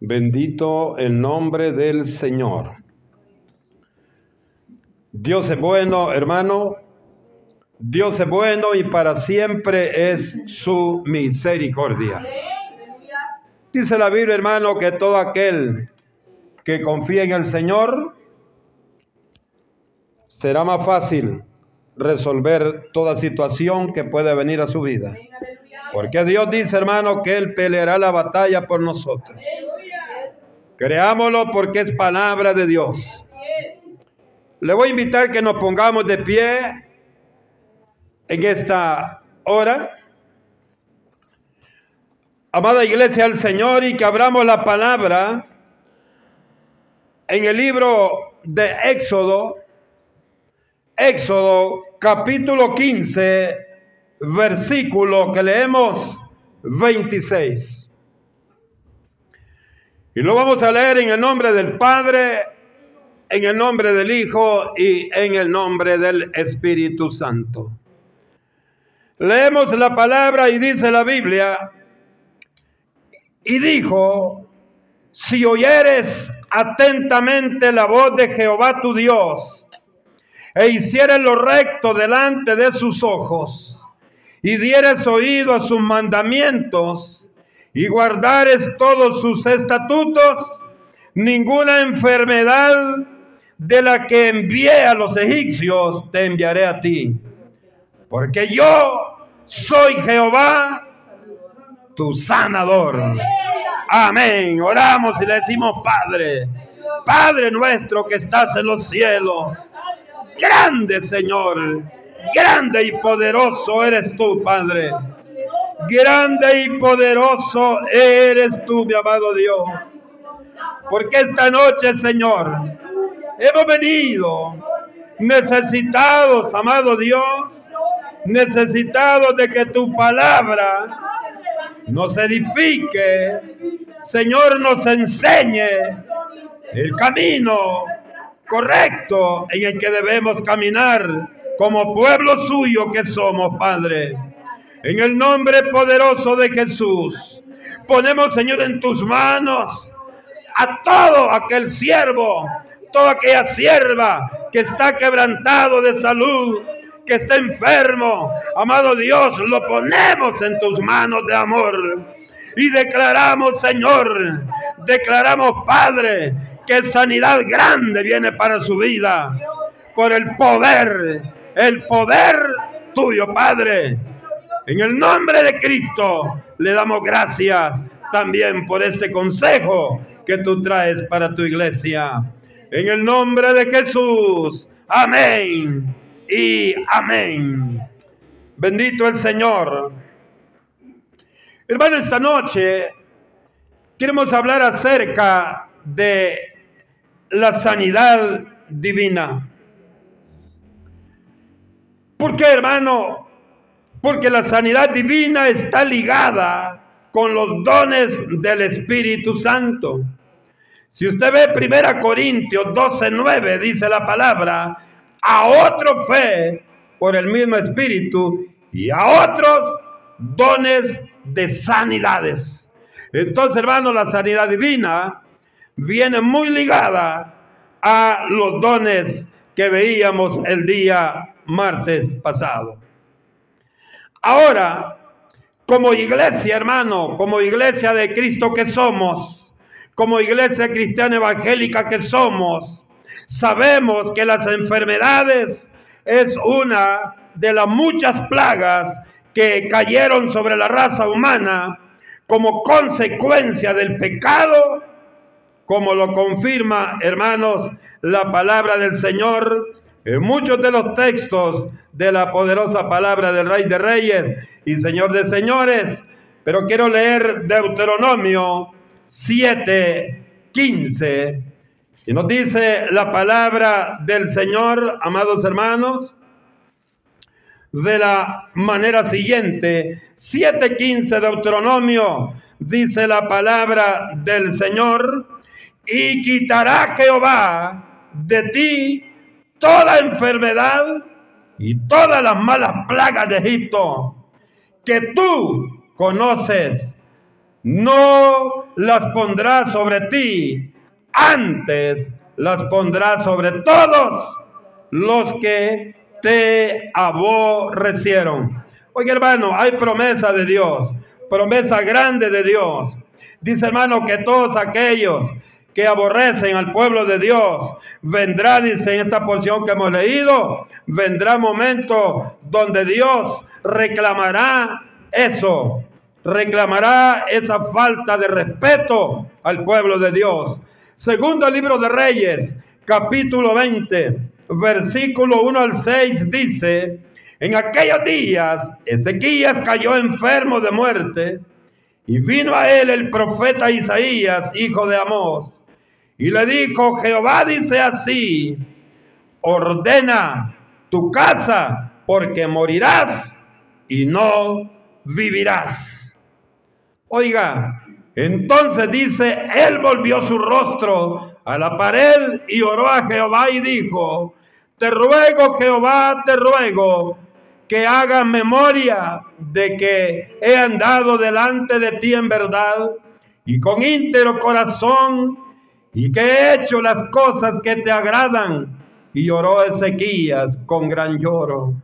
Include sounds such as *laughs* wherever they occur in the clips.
Bendito el nombre del Señor. Dios es bueno, hermano. Dios es bueno y para siempre es su misericordia. Dice la Biblia, hermano, que todo aquel que confía en el Señor será más fácil resolver toda situación que puede venir a su vida. Porque Dios dice, hermano, que Él peleará la batalla por nosotros. Creámoslo porque es palabra de Dios. Le voy a invitar que nos pongamos de pie en esta hora. Amada iglesia del Señor, y que abramos la palabra en el libro de Éxodo, Éxodo capítulo 15, versículo que leemos 26. Y lo vamos a leer en el nombre del Padre, en el nombre del Hijo y en el nombre del Espíritu Santo. Leemos la palabra y dice la Biblia, y dijo, si oyeres atentamente la voz de Jehová tu Dios, e hicieres lo recto delante de sus ojos, y dieres oído a sus mandamientos, y guardares todos sus estatutos, ninguna enfermedad de la que envié a los egipcios te enviaré a ti. Porque yo soy Jehová, tu sanador. Amén. Oramos y le decimos, Padre, Padre nuestro que estás en los cielos, grande Señor, grande y poderoso eres tú, Padre. Grande y poderoso eres tú, mi amado Dios. Porque esta noche, Señor, hemos venido necesitados, amado Dios, necesitados de que tu palabra nos edifique, Señor, nos enseñe el camino correcto en el que debemos caminar como pueblo suyo que somos, Padre. En el nombre poderoso de Jesús, ponemos, Señor, en tus manos a todo aquel siervo, toda aquella sierva que está quebrantado de salud, que está enfermo. Amado Dios, lo ponemos en tus manos de amor. Y declaramos, Señor, declaramos, Padre, que sanidad grande viene para su vida. Por el poder, el poder tuyo, Padre en el nombre de Cristo le damos gracias también por este consejo que tú traes para tu iglesia. En el nombre de Jesús. Amén y amén. Bendito el Señor. Hermano, esta noche queremos hablar acerca de la sanidad divina. ¿Por qué, hermano? Porque la sanidad divina está ligada con los dones del Espíritu Santo. Si usted ve 1 Corintios 12:9, dice la palabra, a otro fe por el mismo Espíritu y a otros dones de sanidades. Entonces, hermano, la sanidad divina viene muy ligada a los dones que veíamos el día martes pasado. Ahora, como iglesia, hermano, como iglesia de Cristo que somos, como iglesia cristiana evangélica que somos, sabemos que las enfermedades es una de las muchas plagas que cayeron sobre la raza humana como consecuencia del pecado, como lo confirma, hermanos, la palabra del Señor en muchos de los textos de la poderosa palabra del Rey de Reyes y Señor de Señores, pero quiero leer Deuteronomio 7, 15, y nos dice la palabra del Señor, amados hermanos, de la manera siguiente, 7.15 Deuteronomio, dice la palabra del Señor, y quitará Jehová de ti toda enfermedad y todas las malas plagas de Egipto que tú conoces no las pondrá sobre ti, antes las pondrá sobre todos los que te aborrecieron. Oye hermano, hay promesa de Dios, promesa grande de Dios. Dice hermano que todos aquellos que aborrecen al pueblo de Dios, vendrá, dice en esta porción que hemos leído, vendrá momento donde Dios reclamará eso, reclamará esa falta de respeto al pueblo de Dios. Segundo libro de Reyes, capítulo 20, versículo 1 al 6 dice, en aquellos días Ezequías cayó enfermo de muerte y vino a él el profeta Isaías, hijo de Amós, y le dijo, Jehová dice así, ordena tu casa porque morirás y no vivirás. Oiga, entonces dice, él volvió su rostro a la pared y oró a Jehová y dijo, te ruego Jehová, te ruego que hagas memoria de que he andado delante de ti en verdad y con íntero corazón y que he hecho las cosas que te agradan. Y lloró Ezequías con gran lloro.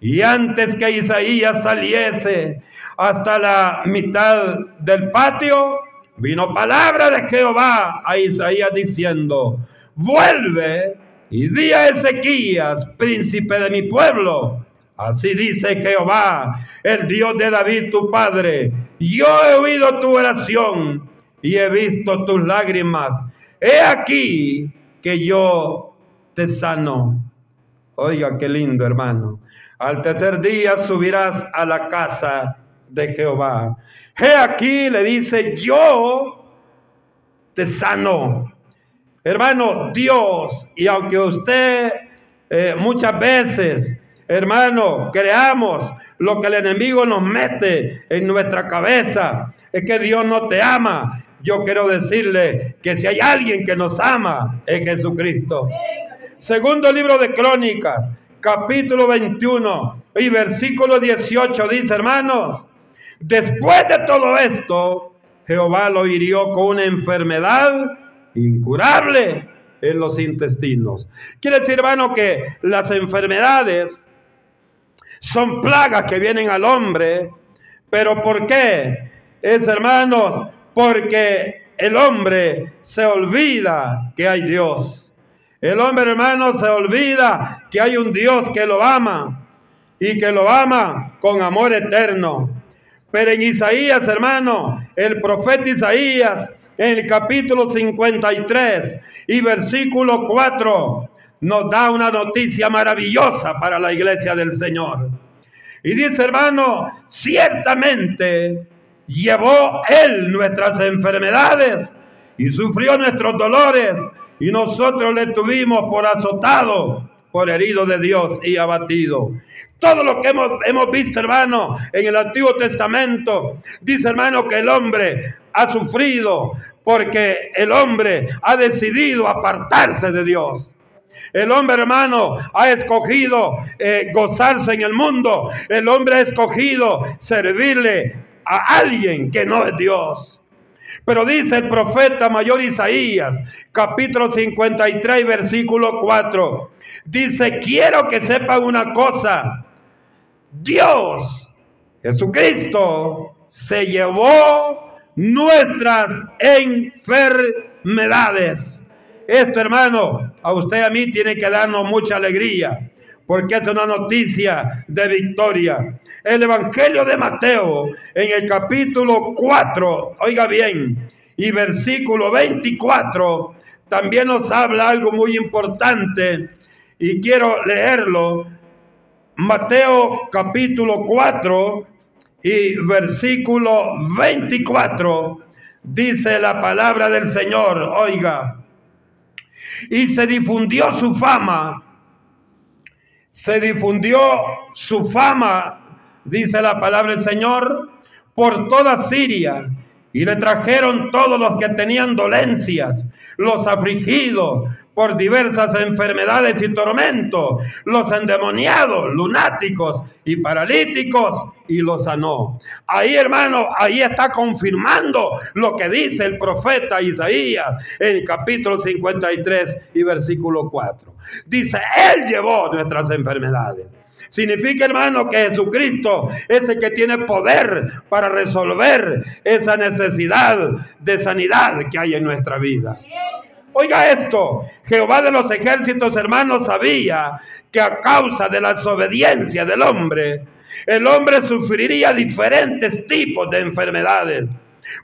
Y antes que Isaías saliese hasta la mitad del patio, vino palabra de Jehová a Isaías diciendo, vuelve y di a Ezequías, príncipe de mi pueblo. Así dice Jehová, el Dios de David tu padre, yo he oído tu oración y he visto tus lágrimas. He aquí que yo te sano. Oiga, qué lindo, hermano. Al tercer día subirás a la casa de Jehová. He aquí, le dice, yo te sano. Hermano, Dios, y aunque usted eh, muchas veces, hermano, creamos lo que el enemigo nos mete en nuestra cabeza, es que Dios no te ama. Yo quiero decirle que si hay alguien que nos ama, es Jesucristo. Segundo libro de Crónicas, capítulo 21 y versículo 18 dice, hermanos, después de todo esto, Jehová lo hirió con una enfermedad incurable en los intestinos. Quiere decir, hermano, que las enfermedades son plagas que vienen al hombre, pero ¿por qué? Es, hermanos, porque el hombre se olvida que hay Dios. El hombre, hermano, se olvida que hay un Dios que lo ama y que lo ama con amor eterno. Pero en Isaías, hermano, el profeta Isaías, en el capítulo 53 y versículo 4, nos da una noticia maravillosa para la iglesia del Señor. Y dice, hermano, ciertamente llevó Él nuestras enfermedades y sufrió nuestros dolores y nosotros le tuvimos por azotado, por herido de Dios y abatido. Todo lo que hemos, hemos visto, hermano, en el Antiguo Testamento, dice, hermano, que el hombre ha sufrido porque el hombre ha decidido apartarse de Dios. El hombre, hermano, ha escogido eh, gozarse en el mundo. El hombre ha escogido servirle a alguien que no es Dios. Pero dice el profeta mayor Isaías, capítulo 53, versículo 4, dice, quiero que sepan una cosa, Dios, Jesucristo, se llevó nuestras enfermedades. Esto, hermano, a usted y a mí tiene que darnos mucha alegría, porque es una noticia de victoria el Evangelio de Mateo en el capítulo 4, oiga bien, y versículo 24, también nos habla algo muy importante y quiero leerlo. Mateo capítulo 4 y versículo 24 dice la palabra del Señor, oiga, y se difundió su fama, se difundió su fama dice la palabra del Señor, por toda Siria, Y le trajeron todos los que tenían dolencias, los afligidos por diversas enfermedades y tormentos, los endemoniados, lunáticos y paralíticos, y los sanó. Ahí, hermano, ahí está confirmando lo que dice el profeta Isaías en el capítulo 53 y versículo 4. Dice, Él llevó nuestras enfermedades. Significa, hermano, que Jesucristo es el que tiene poder para resolver esa necesidad de sanidad que hay en nuestra vida. Oiga esto, Jehová de los ejércitos, hermanos, sabía que a causa de la desobediencia del hombre, el hombre sufriría diferentes tipos de enfermedades.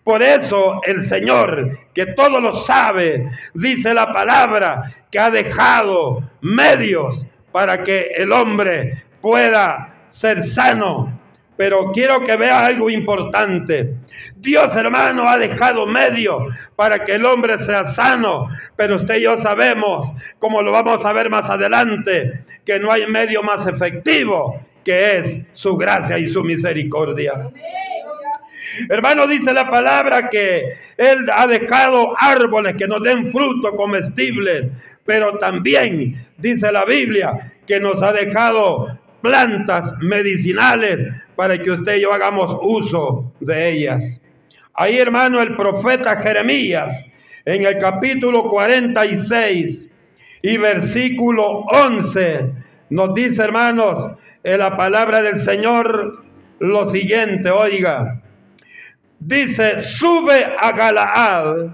Por eso el Señor, que todo lo sabe, dice la palabra, que ha dejado medios para que el hombre pueda ser sano. Pero quiero que vea algo importante. Dios hermano ha dejado medio para que el hombre sea sano. Pero usted y yo sabemos, como lo vamos a ver más adelante, que no hay medio más efectivo que es su gracia y su misericordia. Hermano, dice la palabra que Él ha dejado árboles que nos den fruto comestibles, pero también dice la Biblia que nos ha dejado plantas medicinales para que usted y yo hagamos uso de ellas. Ahí, hermano, el profeta Jeremías, en el capítulo 46 y versículo 11, nos dice, hermanos, en la palabra del Señor lo siguiente, oiga, dice, sube a Galaad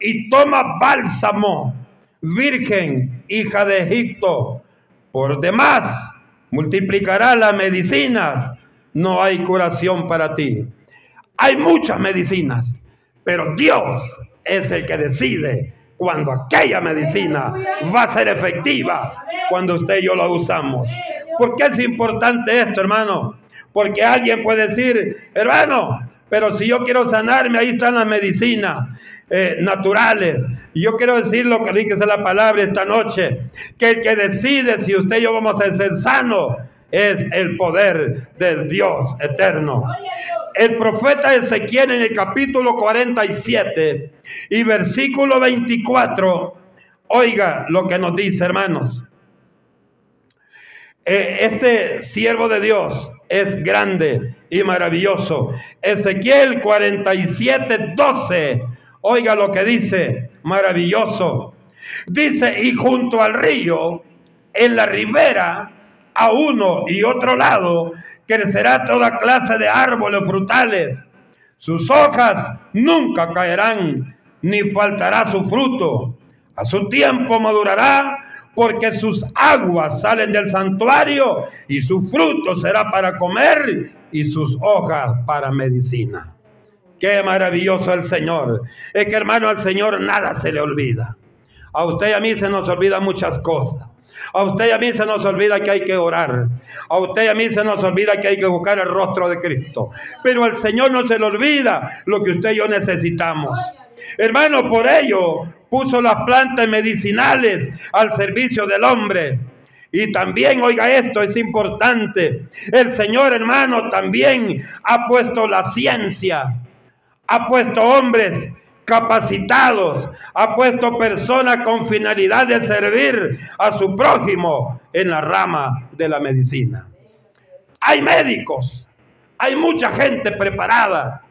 y toma bálsamo, virgen, hija de Egipto, por demás multiplicará las medicinas, no hay curación para ti. Hay muchas medicinas, pero Dios es el que decide cuando aquella medicina va a ser efectiva cuando usted y yo la usamos. ¿Por qué es importante esto, hermano? Porque alguien puede decir, hermano, pero si yo quiero sanarme, ahí están las medicinas eh, naturales. Y yo quiero decir lo que dice la palabra esta noche, que el que decide si usted y yo vamos a ser sanos es el poder del Dios eterno. El profeta Ezequiel en el capítulo 47 y versículo 24, oiga lo que nos dice, hermanos. Eh, este siervo de Dios es grande y maravilloso. Ezequiel 47, 12. Oiga lo que dice, maravilloso. Dice, y junto al río, en la ribera, a uno y otro lado, crecerá toda clase de árboles frutales. Sus hojas nunca caerán, ni faltará su fruto. A su tiempo madurará, porque sus aguas salen del santuario y su fruto será para comer y sus hojas para medicina. Qué maravilloso el Señor. Es que hermano, al Señor nada se le olvida. A usted y a mí se nos olvida muchas cosas. A usted y a mí se nos olvida que hay que orar. A usted y a mí se nos olvida que hay que buscar el rostro de Cristo. Pero al Señor no se le olvida lo que usted y yo necesitamos. Hermano, por ello puso las plantas medicinales al servicio del hombre. Y también, oiga esto, es importante. El Señor, hermano, también ha puesto la ciencia ha puesto hombres capacitados, ha puesto personas con finalidad de servir a su prójimo en la rama de la medicina. Hay médicos, hay mucha gente preparada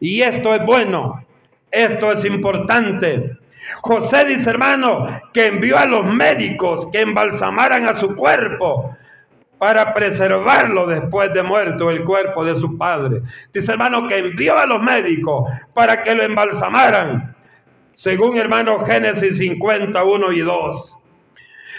y esto es bueno, esto es importante. José dice, hermano, que envió a los médicos que embalsamaran a su cuerpo para preservarlo después de muerto el cuerpo de su padre. Dice hermano que envió a los médicos para que lo embalsamaran, según hermano Génesis 51 y 2.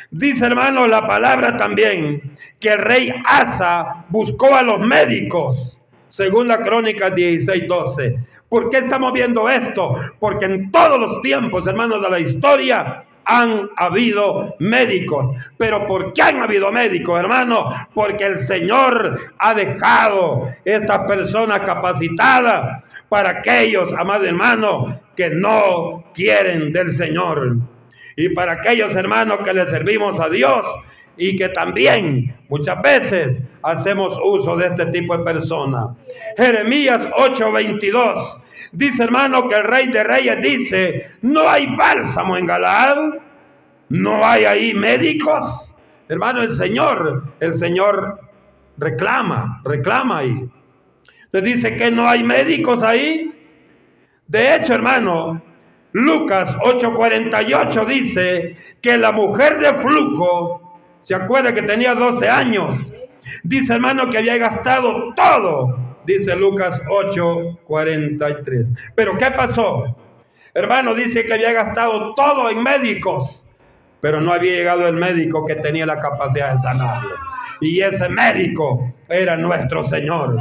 Dice hermano la palabra también que el rey Asa buscó a los médicos, según la crónica 16, 12. ¿Por qué estamos viendo esto? Porque en todos los tiempos, hermanos de la historia, han habido médicos. Pero ¿por qué han habido médicos, hermano? Porque el Señor ha dejado estas personas capacitadas para aquellos, amados hermanos, que no quieren del Señor. Y para aquellos hermanos que le servimos a Dios, y que también muchas veces hacemos uso de este tipo de personas. Jeremías 8:22 dice hermano que el rey de reyes dice, no hay bálsamo en Galaad, no hay ahí médicos. Hermano, el Señor, el Señor reclama, reclama ahí. Le dice que no hay médicos ahí. De hecho, hermano, Lucas 8:48 dice que la mujer de flujo, se acuerda que tenía 12 años, dice hermano que había gastado todo, dice Lucas 8:43. Pero ¿qué pasó? Hermano dice que había gastado todo en médicos, pero no había llegado el médico que tenía la capacidad de sanarlo. Y ese médico era nuestro Señor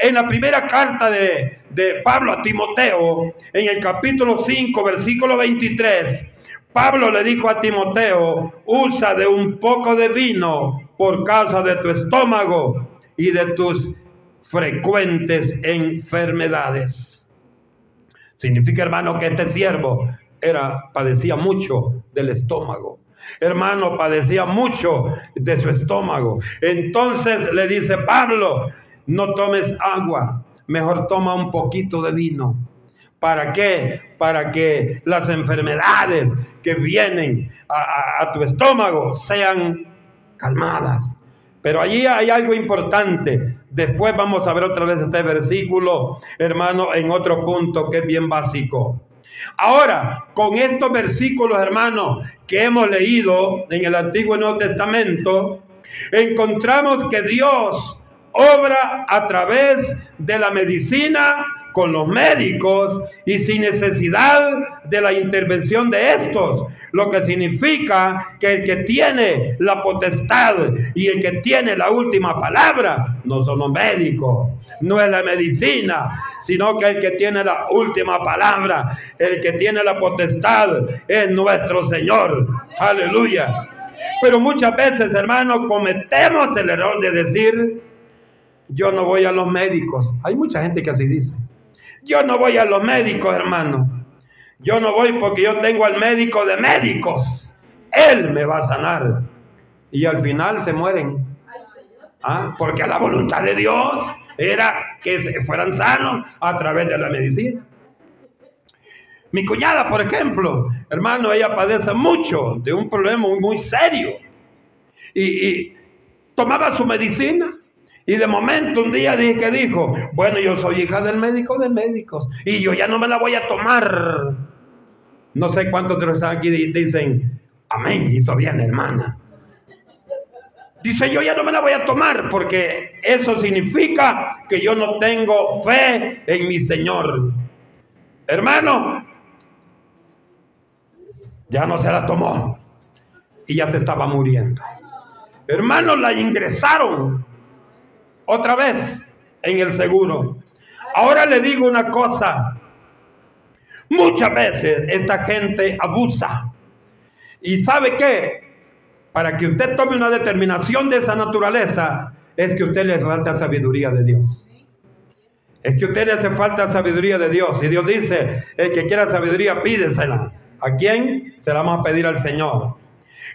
en la primera carta de, Pablo a Timoteo, en el capítulo 5, versículo 23, Pablo le dijo a Timoteo, usa de un poco de vino por causa de tu estómago y de tus frecuentes enfermedades. Significa, hermano, que este siervo era, padecía mucho del estómago. Hermano, padecía mucho de su estómago. Entonces le dice Pablo, no tomes agua, mejor toma un poquito de vino. ¿Para qué? Para que las enfermedades que vienen a, tu estómago sean calmadas. Pero allí hay algo importante. Después vamos a ver otra vez este versículo, hermano, en otro punto que es bien básico. Ahora, con estos versículos, hermano, que hemos leído en el Antiguo y Nuevo Testamento, encontramos que Dios obra a través de la medicina con los médicos y sin necesidad de la intervención de estos, lo que significa que el que tiene la potestad y el que tiene la última palabra no son los médicos, no es la medicina, sino que el que tiene la última palabra, el que tiene la potestad es nuestro Señor. Aleluya. Pero muchas veces, hermanos, cometemos el error de decir, yo no voy a los médicos. Hay mucha gente que así dice. Yo no voy a los médicos, hermano. Yo no voy porque yo tengo al médico de médicos. Él me va a sanar. Y al final se mueren. ¿Ah? Porque la voluntad de Dios era que fueran sanos a través de la medicina. Mi cuñada, por ejemplo, hermano, ella padece mucho de un problema muy, serio. y tomaba su medicina y de momento un día dije que dijo, bueno, yo soy hija del médico de médicos y yo ya no me la voy a tomar. No sé cuántos de los están aquí dicen, amén, hizo bien hermana. Dice, yo ya no me la voy a tomar porque eso significa que yo no tengo fe en mi Señor. Hermano, ya no se la tomó y ya se estaba muriendo. Hermano, la ingresaron otra vez en el seguro. Ahora le digo una cosa. Muchas veces esta gente abusa. ¿Y sabe qué? Para que usted tome una determinación de esa naturaleza, es que a usted le falta sabiduría de Dios. Es que usted le hace falta sabiduría de Dios. Y Dios dice, el que quiera sabiduría, pídesela. ¿A quién? Se la vamos a pedir al Señor.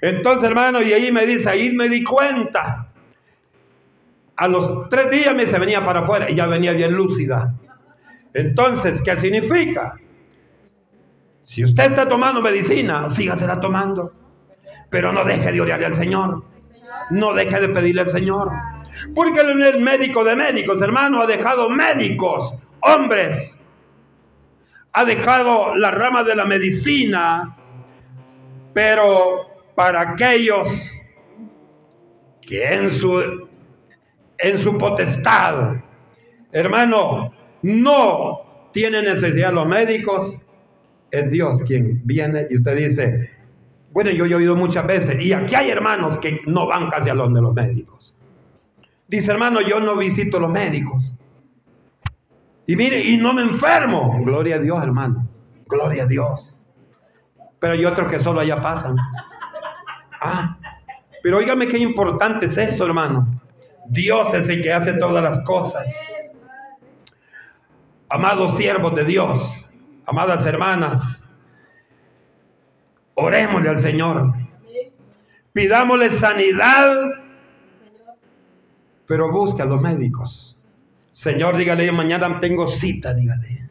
Entonces, hermano, y ahí me dice, ahí me di cuenta a los tres días me se venía para afuera y ya venía bien lúcida. Entonces, ¿qué significa? Si usted está tomando medicina, sígasela tomando. Pero no deje de orarle al Señor. No deje de pedirle al Señor. Porque el médico de médicos, hermano, ha dejado médicos, hombres. Ha dejado la rama de la medicina. Pero para aquellos que en su en su potestad. Hermano, no tiene necesidad los médicos, es Dios quien viene y usted dice, bueno, yo he oído muchas veces, y aquí hay hermanos que no van casi a los de los médicos. Dice, hermano, yo no visito los médicos. Y mire, y no me enfermo. Gloria a Dios, hermano. Gloria a Dios. Pero hay otros que solo allá pasan. Ah, pero óigame qué importante es esto, hermano. Dios es el que hace todas las cosas. Amados siervos de Dios, amadas hermanas, orémosle al Señor. pidámosle sanidad, pero busca a los médicos. Señor, dígale, mañana tengo cita, dígale.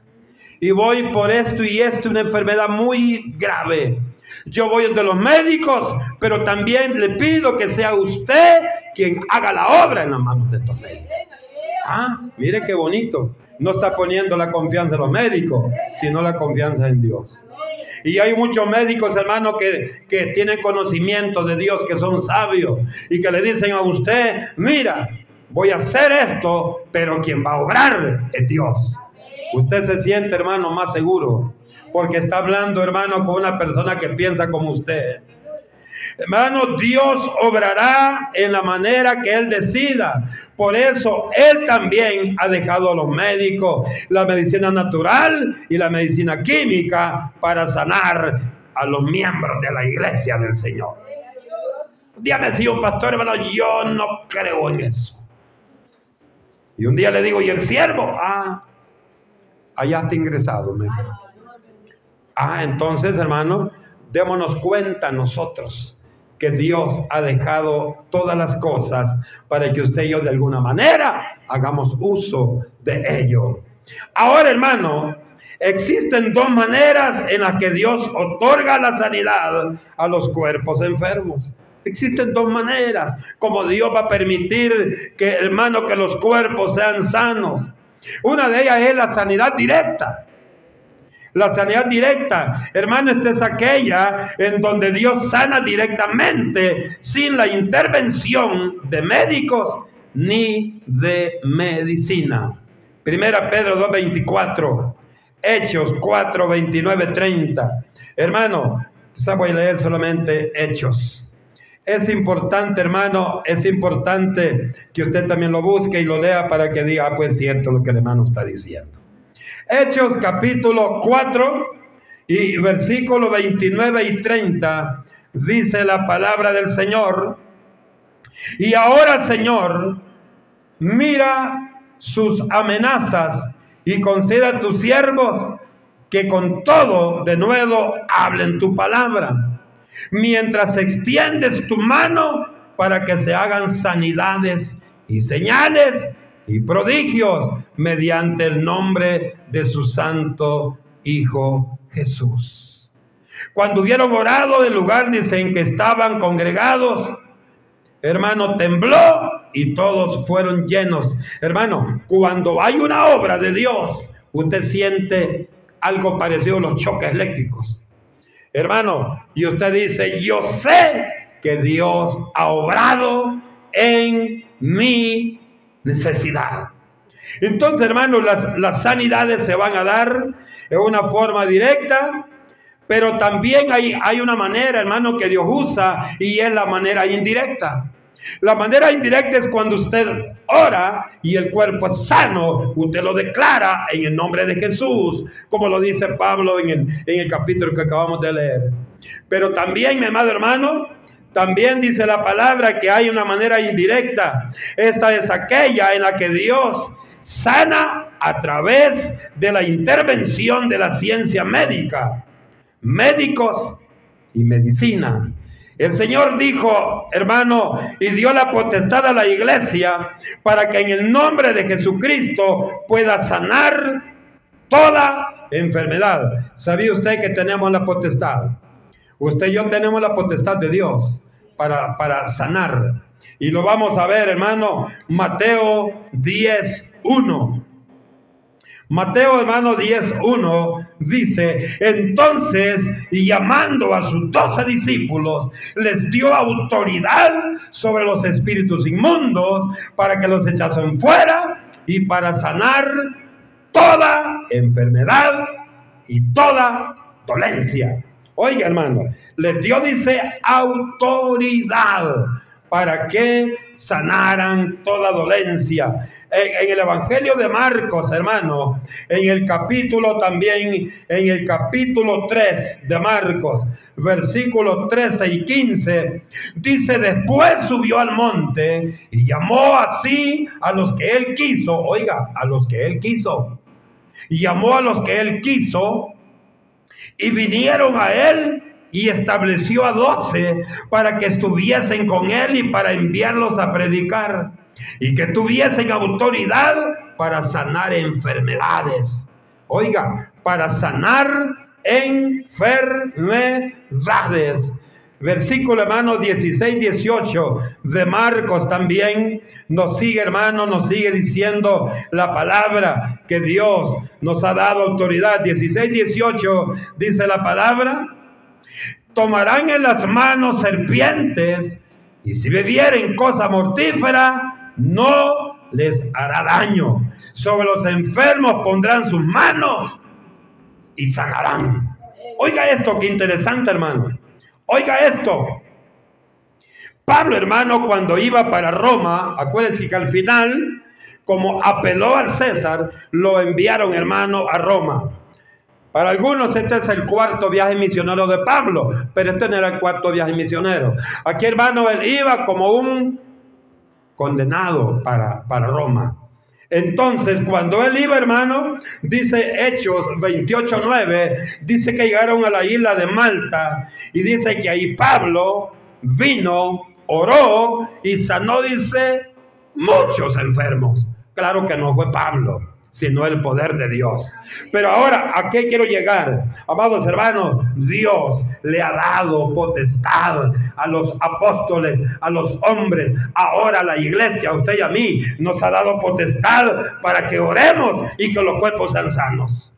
Y voy por esto y esto, una enfermedad muy grave. Yo voy de los médicos, pero también le pido que sea usted quien haga la obra en las manos de estos médicos. Ah, mire qué bonito. No está poniendo la confianza en los médicos, sino la confianza en Dios. Y hay muchos médicos, hermanos, que, que tienen conocimiento de Dios, que son sabios y que le dicen a usted, mira, voy a hacer esto, pero quien va a obrar es Dios. Usted se siente, hermano, más seguro, porque está hablando, hermano, con una persona que piensa como usted. Hermano, Dios obrará en la manera que Él decida. Por eso Él también ha dejado a los médicos la medicina natural y la medicina química para sanar a los miembros de la iglesia del Señor. Dígame si un pastor, hermano, yo no creo en eso. Y un día le digo, ¿y el siervo? Ah, allá está ingresado. Ah, entonces, hermano, démonos cuenta nosotros que Dios ha dejado todas las cosas para que usted y yo de alguna manera hagamos uso de ello. Ahora, hermano, existen dos maneras en las que Dios otorga la sanidad a los cuerpos enfermos. Existen dos maneras como Dios va a permitir que, hermano, que los cuerpos sean sanos. Una de ellas es la sanidad directa. La sanidad directa, hermano, esta es aquella en donde Dios sana directamente sin la intervención de médicos ni de medicina. Primera Pedro 2.24, Hechos 4, 29, 30. Hermano, voy a leer solamente Hechos. Es importante, hermano, es importante que usted también lo busque y lo lea para que diga, ah, pues cierto lo que el hermano está diciendo. Hechos capítulo 4 y versículo 29 y 30 dice la palabra del Señor. Y ahora, Señor, mira sus amenazas y conceda a tus siervos que con todo de nuevo hablen tu palabra, mientras extiendes tu mano para que se hagan sanidades y señales y prodigios mediante el nombre de su santo Hijo Jesús. Cuando hubieron orado del lugar, dicen que estaban congregados, hermano, tembló y todos fueron llenos. Hermano, cuando hay una obra de Dios, usted siente algo parecido a los choques eléctricos. Hermano, y usted dice, yo sé que Dios ha obrado en mi necesidad. Entonces, hermanos, las, las sanidades se van a dar en una forma directa, pero también hay, hay una manera, hermano, que Dios usa y es la manera indirecta. La manera indirecta es cuando usted ora y el cuerpo es sano, usted lo declara en el nombre de Jesús, como lo dice Pablo en el, en el capítulo que acabamos de leer. Pero también, mi amado hermano, también dice la palabra que hay una manera indirecta. Esta es aquella en la que Dios sana a través de la intervención de la ciencia médica, médicos y medicina. El Señor dijo, hermano, y dio la potestad a la iglesia para que en el nombre de Jesucristo pueda sanar toda enfermedad. ¿Sabía usted que tenemos la potestad? Usted y yo tenemos la potestad de Dios para, para sanar. Y lo vamos a ver, hermano, Mateo 10, 1. Mateo hermano 10.1 dice, entonces llamando a sus doce discípulos, les dio autoridad sobre los espíritus inmundos para que los echasen fuera y para sanar toda enfermedad y toda dolencia. Oiga, hermano, les dio, dice, autoridad para que sanaran toda dolencia. En, el Evangelio de Marcos, hermano, en el capítulo también, en el capítulo 3 de Marcos, versículos 13 y 15, dice, después subió al monte y llamó así a los que él quiso, oiga, a los que él quiso, y llamó a los que él quiso y vinieron a él y estableció a doce para que estuviesen con él y para enviarlos a predicar y que tuviesen autoridad para sanar enfermedades. Oiga, para sanar enfermedades. Versículo hermano 16, 18 de Marcos también nos sigue hermano, nos sigue diciendo la palabra que Dios nos ha dado autoridad. 16, 18 dice la palabra, tomarán en las manos serpientes y si bebieren cosa mortífera, no les hará daño. Sobre los enfermos pondrán sus manos y sanarán. Oiga esto, qué interesante hermano. Oiga esto. Pablo, hermano, cuando iba para Roma, acuérdense que al final, como apeló al César, lo enviaron, hermano, a Roma. Para algunos este es el cuarto viaje misionero de Pablo, pero este no era el cuarto viaje misionero. Aquí, hermano, él iba como un condenado para, para Roma. Entonces, cuando él iba, hermano, dice Hechos 28.9, dice que llegaron a la isla de Malta y dice que ahí Pablo vino, oró y sanó, dice, muchos enfermos. Claro que no fue Pablo, sino el poder de Dios. Pero ahora, ¿a qué quiero llegar? Amados hermanos, Dios le ha dado potestad a los apóstoles, a los hombres, ahora a la iglesia, a usted y a mí, nos ha dado potestad para que oremos y que los cuerpos sean sanos.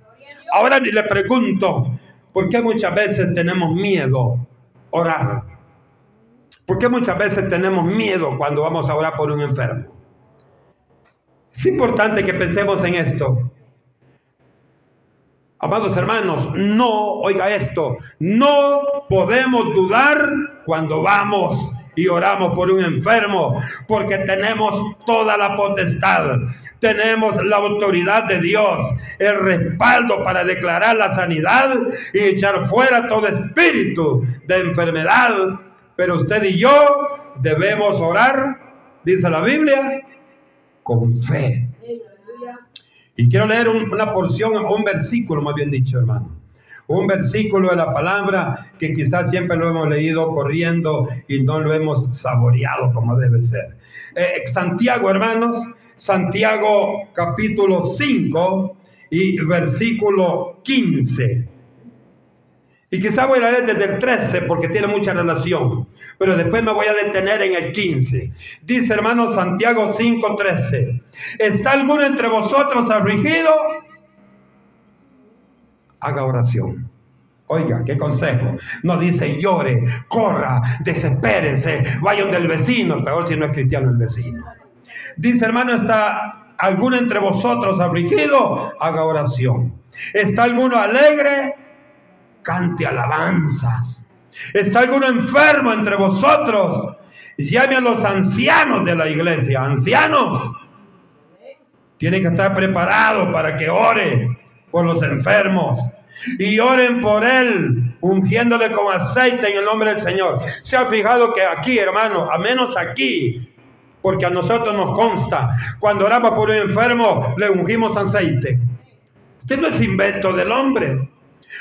Ahora le pregunto, ¿por qué muchas veces tenemos miedo orar? ¿Por qué muchas veces tenemos miedo cuando vamos a orar por un enfermo? Es importante que pensemos en esto. Amados hermanos, no, oiga esto, no podemos dudar cuando vamos y oramos por un enfermo, porque tenemos toda la potestad, tenemos la autoridad de Dios, el respaldo para declarar la sanidad y echar fuera todo espíritu de enfermedad. Pero usted y yo debemos orar, dice la Biblia, con fe. Y quiero leer una porción, un versículo, más bien dicho, hermano. Un versículo de la palabra que quizás siempre lo hemos leído corriendo y no lo hemos saboreado como debe ser. Eh, Santiago, hermanos, Santiago capítulo 5 y versículo 15. Y quizá voy a leer desde el 13 porque tiene mucha relación, pero después me voy a detener en el 15. Dice hermano Santiago 5:13, ¿está alguno entre vosotros afligido? Haga oración. Oiga, qué consejo. No dice llore, corra, desespérese, vaya del vecino, peor si no es cristiano el vecino. Dice hermano, ¿está alguno entre vosotros afligido? Haga oración. ¿Está alguno alegre? cante alabanzas. ¿Está alguno enfermo entre vosotros? Llame a los ancianos de la iglesia. Ancianos. Tiene que estar preparado para que ore por los enfermos. Y oren por él, ungiéndole con aceite en el nombre del Señor. Se ha fijado que aquí, hermano, a menos aquí, porque a nosotros nos consta, cuando oramos por un enfermo, le ungimos aceite. Este no es invento del hombre.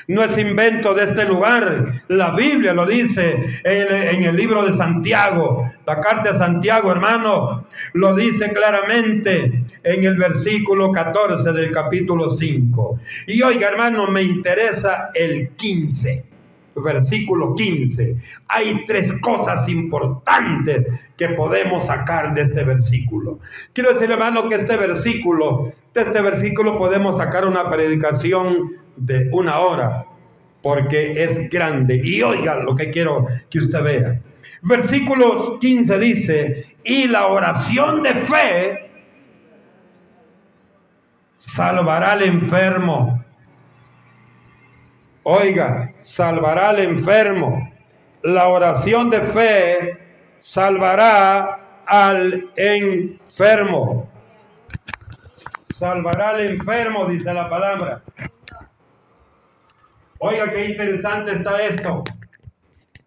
No es invento de este lugar. La Biblia lo dice en el, libro de Santiago. La carta de Santiago, hermano, lo dice claramente en el versículo 14 del capítulo 5. Y oiga, hermano, me interesa el 15 versículo 15. Hay tres cosas importantes que podemos sacar de este versículo. Quiero decir, hermano, que este versículo, de este versículo podemos sacar una predicación de una hora, porque es grande. Y oiga lo que quiero que usted vea. Versículos 15 dice, y la oración de fe salvará al enfermo. Oiga, salvará al enfermo. La oración de fe salvará al enfermo. Salvará al enfermo, dice la palabra. Oiga, qué interesante está esto.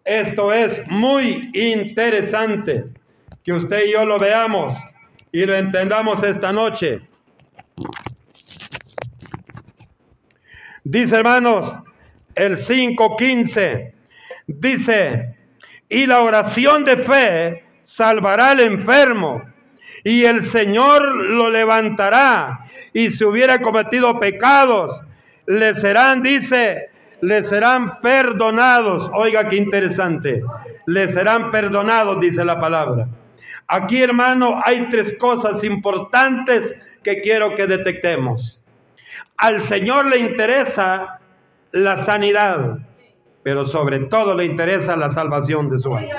Esto es muy interesante que usted y yo lo veamos y lo entendamos esta noche. Dice hermanos, el 5.15, Dice, y la oración de fe salvará al enfermo, y el Señor lo levantará, y si hubiera cometido pecados, le serán, dice, le serán perdonados. Oiga qué interesante, le serán perdonados, dice la palabra. Aquí, hermano, hay tres cosas importantes que quiero que detectemos. Al Señor le interesa la sanidad, pero sobre todo le interesa la salvación de su alma.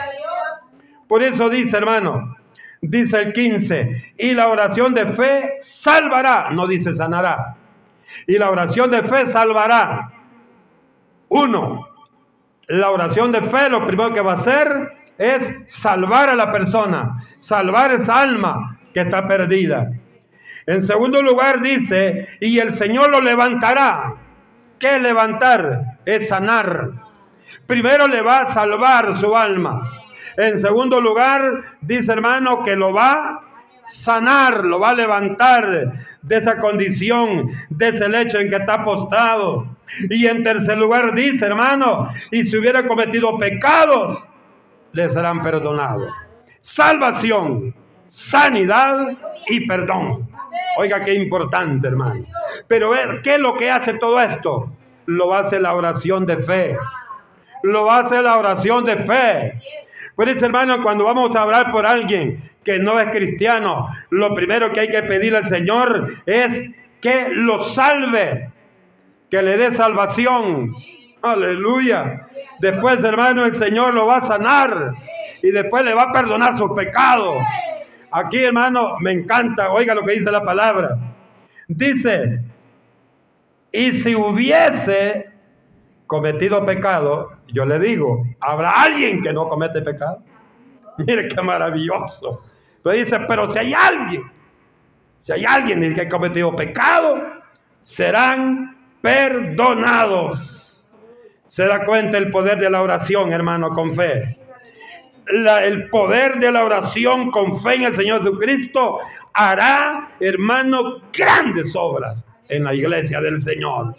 Por eso dice, hermano, dice el 15, y la oración de fe salvará, no dice sanará. Y la oración de fe salvará. Uno, la oración de fe lo primero que va a hacer es salvar a la persona, salvar esa alma que está perdida. En segundo lugar dice, y el Señor lo levantará. ¿Qué levantar? Es sanar. Primero le va a salvar su alma. En segundo lugar, dice hermano que lo va a sanar, lo va a levantar de esa condición, de ese lecho en que está postrado. Y en tercer lugar dice, hermano, y si hubiera cometido pecados, le serán perdonados. Salvación, sanidad y perdón. Oiga, qué importante, hermano. Pero ¿qué es lo que hace todo esto? Lo hace la oración de fe. Lo hace la oración de fe. Pues hermano, cuando vamos a hablar por alguien que no es cristiano, lo primero que hay que pedir al Señor es que lo salve, que le dé salvación. Aleluya. Después, hermano, el Señor lo va a sanar y después le va a perdonar sus pecados. Aquí, hermano, me encanta, oiga lo que dice la palabra. Dice, y si hubiese cometido pecado, yo le digo, ¿habrá alguien que no comete pecado? *laughs* Mire qué maravilloso. Pero dice, pero si hay alguien, si hay alguien que ha cometido pecado, serán perdonados. Se da cuenta el poder de la oración, hermano, con fe. el poder de la oración con fe en el Señor Jesucristo hará, hermano, grandes obras en la iglesia del Señor.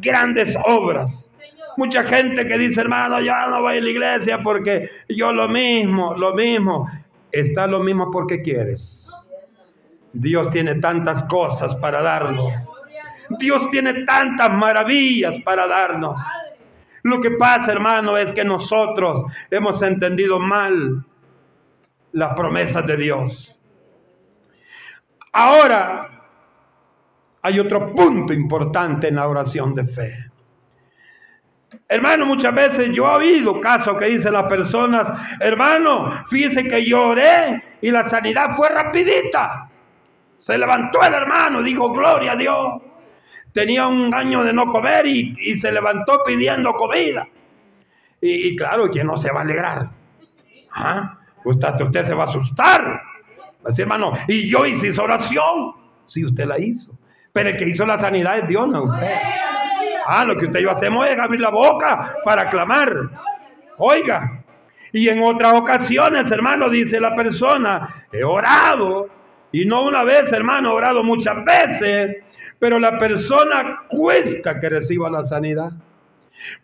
Grandes obras. Mucha gente que dice, hermano, ya no voy a la iglesia porque yo lo mismo, lo mismo. Está lo mismo porque quieres. Dios tiene tantas cosas para darnos. Dios tiene tantas maravillas para darnos. Lo que pasa, hermano, es que nosotros hemos entendido mal las promesas de Dios. Ahora, hay otro punto importante en la oración de fe. Hermano, muchas veces yo he oído casos que dicen las personas, hermano, fíjese que lloré y la sanidad fue rapidita. Se levantó el hermano, dijo, gloria a Dios. Tenía un año de no comer y, se levantó pidiendo comida. Y, claro, ¿quién no se va a alegrar? ¿Ah? Usted, usted se va a asustar. Así, hermano, y yo hice esa oración. Sí, usted la hizo. Pero el que hizo la sanidad es Dios, no usted. Ah, lo que usted y yo hacemos es abrir la boca para clamar. Oiga. Y en otras ocasiones, hermano, dice la persona, he orado. Y no una vez, hermano, he orado muchas veces. Pero la persona cuesta que reciba la sanidad.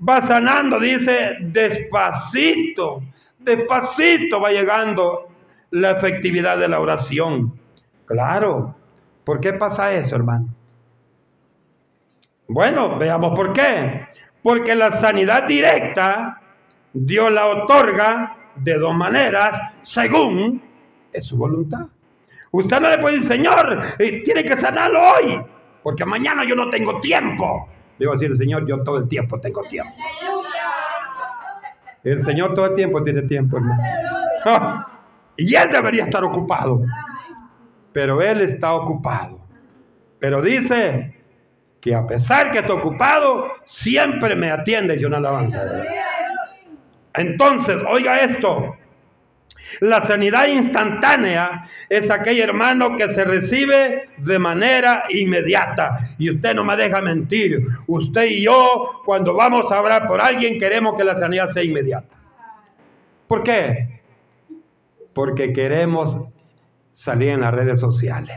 Va sanando, dice, despacito. Despacito va llegando la efectividad de la oración. Claro. ¿Por qué pasa eso, hermano? Bueno, veamos por qué. Porque la sanidad directa Dios la otorga de dos maneras según es su voluntad. Usted no le puede decir, Señor, eh, tiene que sanarlo hoy, porque mañana yo no tengo tiempo. Debo decir, Señor, yo todo el tiempo tengo tiempo. El Señor todo el tiempo tiene tiempo, hermano. *laughs* Y Él debería estar ocupado. Pero Él está ocupado. Pero dice, que a pesar que estoy ocupado, siempre me atiende y una alabanza. Entonces, oiga esto. La sanidad instantánea es aquel hermano que se recibe de manera inmediata. Y usted no me deja mentir. Usted y yo, cuando vamos a hablar por alguien, queremos que la sanidad sea inmediata. ¿Por qué? Porque queremos salir en las redes sociales.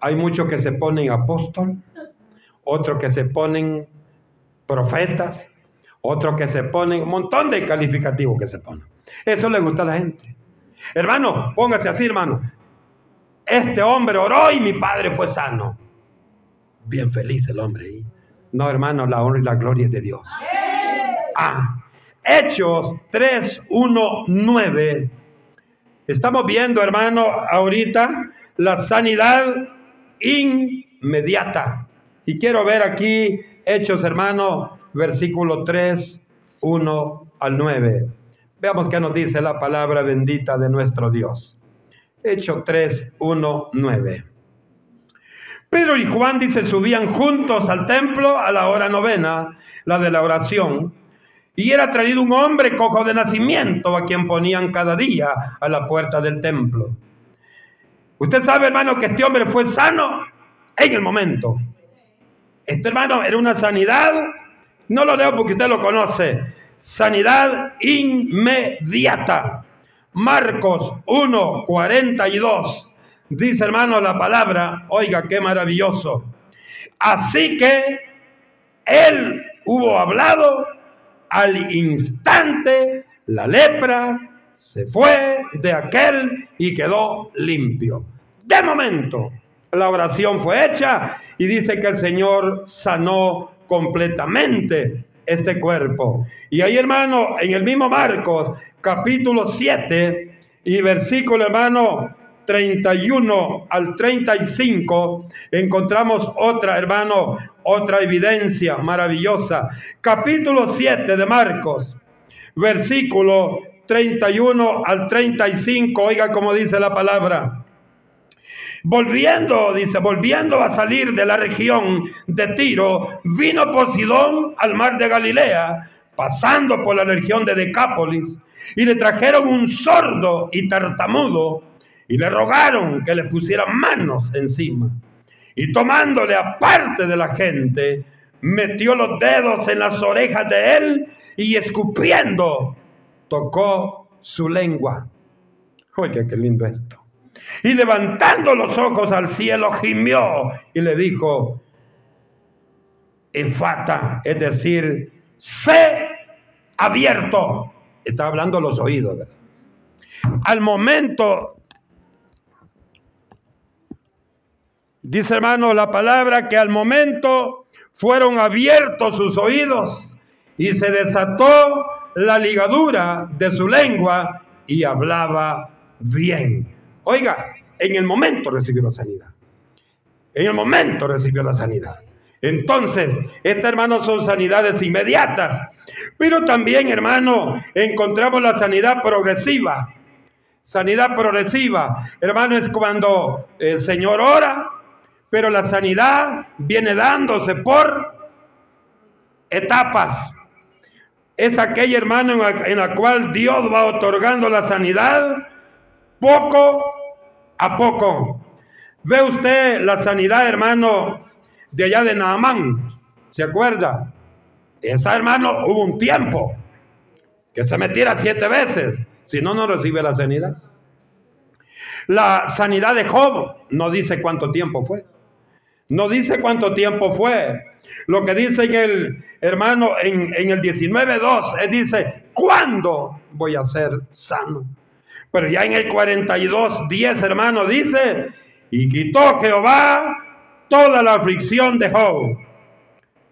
Hay muchos que se ponen apóstol, otros que se ponen profetas, otros que se ponen, un montón de calificativos que se ponen. Eso le gusta a la gente. Hermano, póngase así, hermano. Este hombre oró y mi padre fue sano. Bien feliz el hombre. No, hermano, la honra y la gloria es de Dios. Ah, Hechos 3, 1, 9. Estamos viendo, hermano, ahorita la sanidad inmediata. Y quiero ver aquí Hechos, hermano, versículo 3, 1 al 9. Veamos qué nos dice la palabra bendita de nuestro Dios. Hechos 3, 1, 9. Pedro y Juan dice subían juntos al templo a la hora novena, la de la oración, y era traído un hombre cojo de nacimiento a quien ponían cada día a la puerta del templo. Usted sabe, hermano, que este hombre fue sano en el momento. Este hermano era una sanidad, no lo leo porque usted lo conoce, sanidad inmediata. Marcos 1, 42. Dice hermano la palabra, oiga qué maravilloso. Así que él hubo hablado al instante, la lepra se fue de aquel y quedó limpio. De momento, la oración fue hecha y dice que el Señor sanó completamente este cuerpo. Y ahí, hermano, en el mismo Marcos, capítulo 7 y versículo, hermano, 31 al 35, encontramos otra, hermano, otra evidencia maravillosa. Capítulo 7 de Marcos, versículo 31 al 35, oiga como dice la palabra. Volviendo, dice, volviendo a salir de la región de Tiro, vino Posidón al mar de Galilea, pasando por la región de Decápolis, y le trajeron un sordo y tartamudo, y le rogaron que le pusieran manos encima. Y tomándole aparte de la gente, metió los dedos en las orejas de él y escupiendo, tocó su lengua. Oye, qué lindo esto. Y levantando los ojos al cielo, gimió y le dijo, Efata, es decir, sé abierto. Está hablando los oídos. Al momento, dice hermano la palabra, que al momento fueron abiertos sus oídos y se desató la ligadura de su lengua y hablaba bien. Oiga, en el momento recibió la sanidad. En el momento recibió la sanidad. Entonces, estas hermanos son sanidades inmediatas. Pero también, hermano, encontramos la sanidad progresiva. Sanidad progresiva, hermano, es cuando el Señor ora, pero la sanidad viene dándose por etapas. Es aquella, hermano, en la, en la cual Dios va otorgando la sanidad poco a poco. Ve usted la sanidad, hermano, de allá de Naamán. ¿Se acuerda? Esa, hermano, hubo un tiempo que se metiera siete veces. Si no, no recibe la sanidad. La sanidad de Job no dice cuánto tiempo fue. No dice cuánto tiempo fue. Lo que dice en el hermano en, en el 19.2, él dice, ¿cuándo voy a ser sano? Pero ya en el 42, 10, hermano, dice, y quitó Jehová toda la aflicción de Job.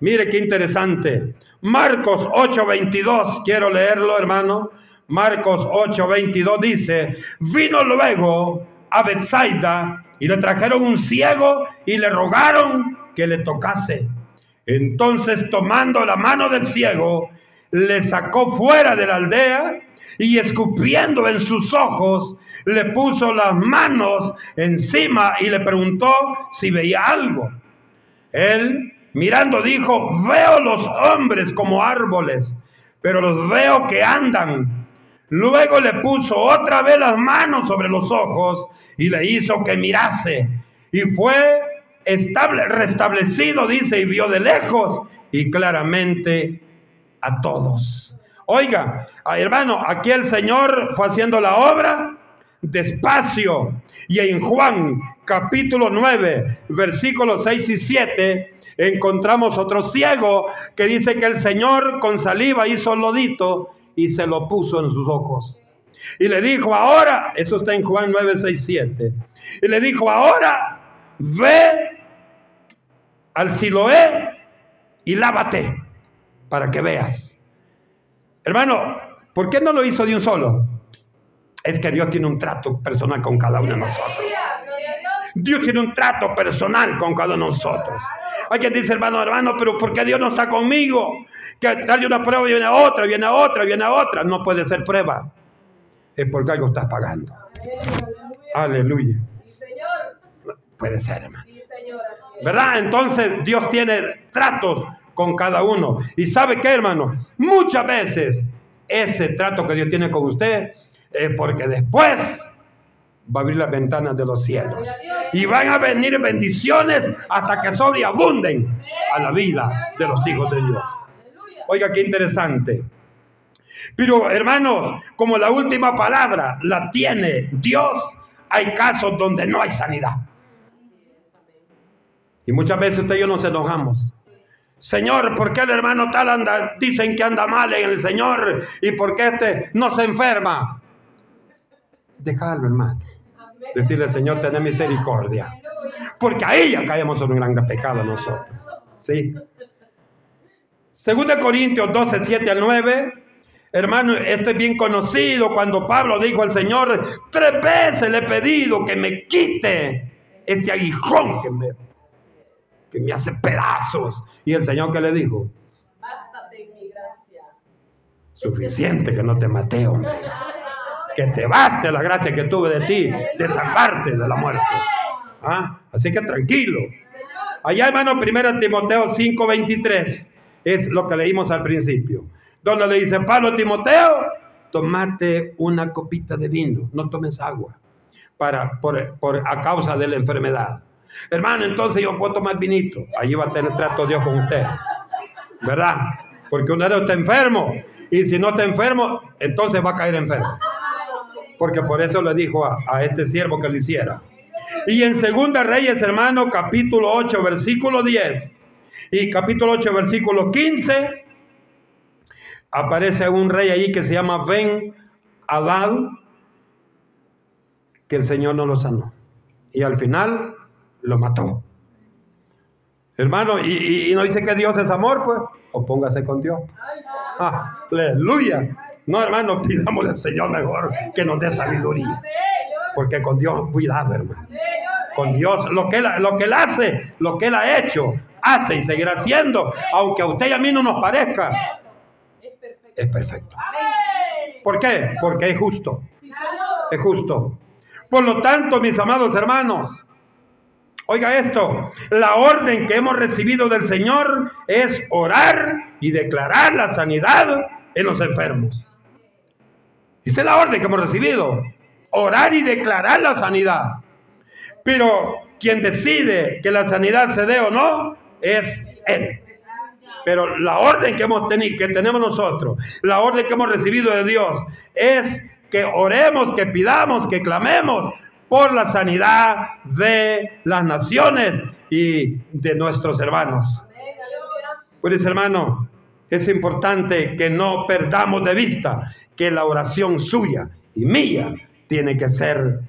Mire qué interesante. Marcos 8:22, quiero leerlo, hermano. Marcos 8:22 dice, vino luego a Bethsaida y le trajeron un ciego y le rogaron que le tocase. Entonces, tomando la mano del ciego, le sacó fuera de la aldea y escupiendo en sus ojos, le puso las manos encima y le preguntó si veía algo. Él, mirando, dijo, veo los hombres como árboles, pero los veo que andan. Luego le puso otra vez las manos sobre los ojos y le hizo que mirase. Y fue estable, restablecido, dice, y vio de lejos y claramente a todos. Oiga, hermano, aquí el Señor fue haciendo la obra despacio. Y en Juan capítulo 9, versículos 6 y 7, encontramos otro ciego que dice que el Señor con saliva hizo lodito y se lo puso en sus ojos. Y le dijo, ahora, eso está en Juan 9, 6, 7. Y le dijo, ahora ve al Siloé y lávate para que veas. Hermano, ¿por qué no lo hizo de un solo? Es que Dios tiene un trato personal con cada uno de nosotros. Dios tiene un trato personal con cada uno de nosotros. Hay quien dice, hermano, hermano, pero ¿por qué Dios no está conmigo? Que sale una prueba y viene otra, viene otra, viene otra. No puede ser prueba. Es porque algo estás pagando. Aleluya. Puede ser, hermano. ¿Verdad? Entonces Dios tiene tratos con cada uno. ¿Y sabe qué, hermano? Muchas veces ese trato que Dios tiene con usted es porque después va a abrir las ventanas de los cielos. Y van a venir bendiciones hasta que sobreabunden a la vida de los hijos de Dios. Oiga, qué interesante. Pero hermanos, como la última palabra la tiene Dios, hay casos donde no hay sanidad. Y muchas veces usted y yo nos enojamos. Señor, ¿por qué el hermano tal anda, dicen que anda mal en el Señor? ¿Y por qué este no se enferma? Déjalo, hermano. Decirle, Señor, ten misericordia. Porque a ella caemos en un gran pecado nosotros. ¿Sí? Segunda Corintios 12, 7 al 9. Hermano, esto es bien conocido cuando Pablo dijo al Señor, tres veces le he pedido que me quite este aguijón que me, que me hace pedazos. Y el Señor que le dijo, bástate en mi gracia. Suficiente que no te maté, hombre que te baste la gracia que tuve de ti, de salvarte de la muerte. ¿Ah? Así que tranquilo. Allá, hermano, 1 Timoteo 5:23 es lo que leímos al principio, donde le dice Pablo a Timoteo, tomate una copita de vino, no tomes agua, para, por, por, a causa de la enfermedad. Hermano, entonces yo puedo tomar vinito, ahí va a tener trato Dios con usted, ¿verdad? Porque uno está enfermo, y si no está enfermo, entonces va a caer enfermo porque por eso le dijo a, este siervo que lo hiciera. Y en Segunda Reyes, hermano, capítulo 8, versículo 10 y capítulo 8, versículo 15, aparece un rey ahí que se llama Ben Adad, que el Señor no lo sanó. Y al final lo mató. Hermano, y, no dice que Dios es amor, pues, opóngase con Dios. Ah, aleluya. No, hermano, pidámosle al Señor mejor que nos dé sabiduría. Porque con Dios, cuidado, hermano. Con Dios, lo que, él, lo que Él hace, lo que Él ha hecho, hace y seguirá haciendo, aunque a usted y a mí no nos parezca, es perfecto. ¿Por qué? Porque es justo. Es justo. Por lo tanto, mis amados hermanos, oiga esto, la orden que hemos recibido del Señor es orar y declarar la sanidad en los enfermos. Esa es la orden que hemos recibido. Orar y declarar la sanidad. Pero quien decide que la sanidad se dé o no es Él. Pero la orden que hemos tenido, que tenemos nosotros, la orden que hemos recibido de Dios, es que oremos, que pidamos, que clamemos por la sanidad de las naciones y de nuestros hermanos. Pues hermano, es importante que no perdamos de vista que la oración suya y mía tiene que ser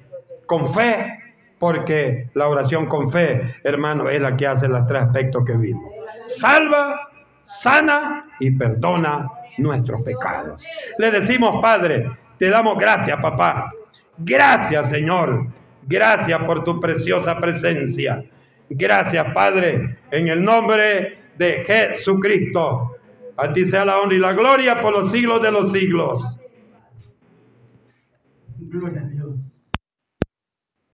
con fe, porque la oración con fe, hermano, es la que hace los tres aspectos que vimos. Salva, sana y perdona nuestros pecados. Le decimos, Padre, te damos gracias, papá. Gracias, Señor. Gracias por tu preciosa presencia. Gracias, Padre, en el nombre de Jesucristo. A ti sea la honra y la gloria por los siglos de los siglos. Gloria a Dios.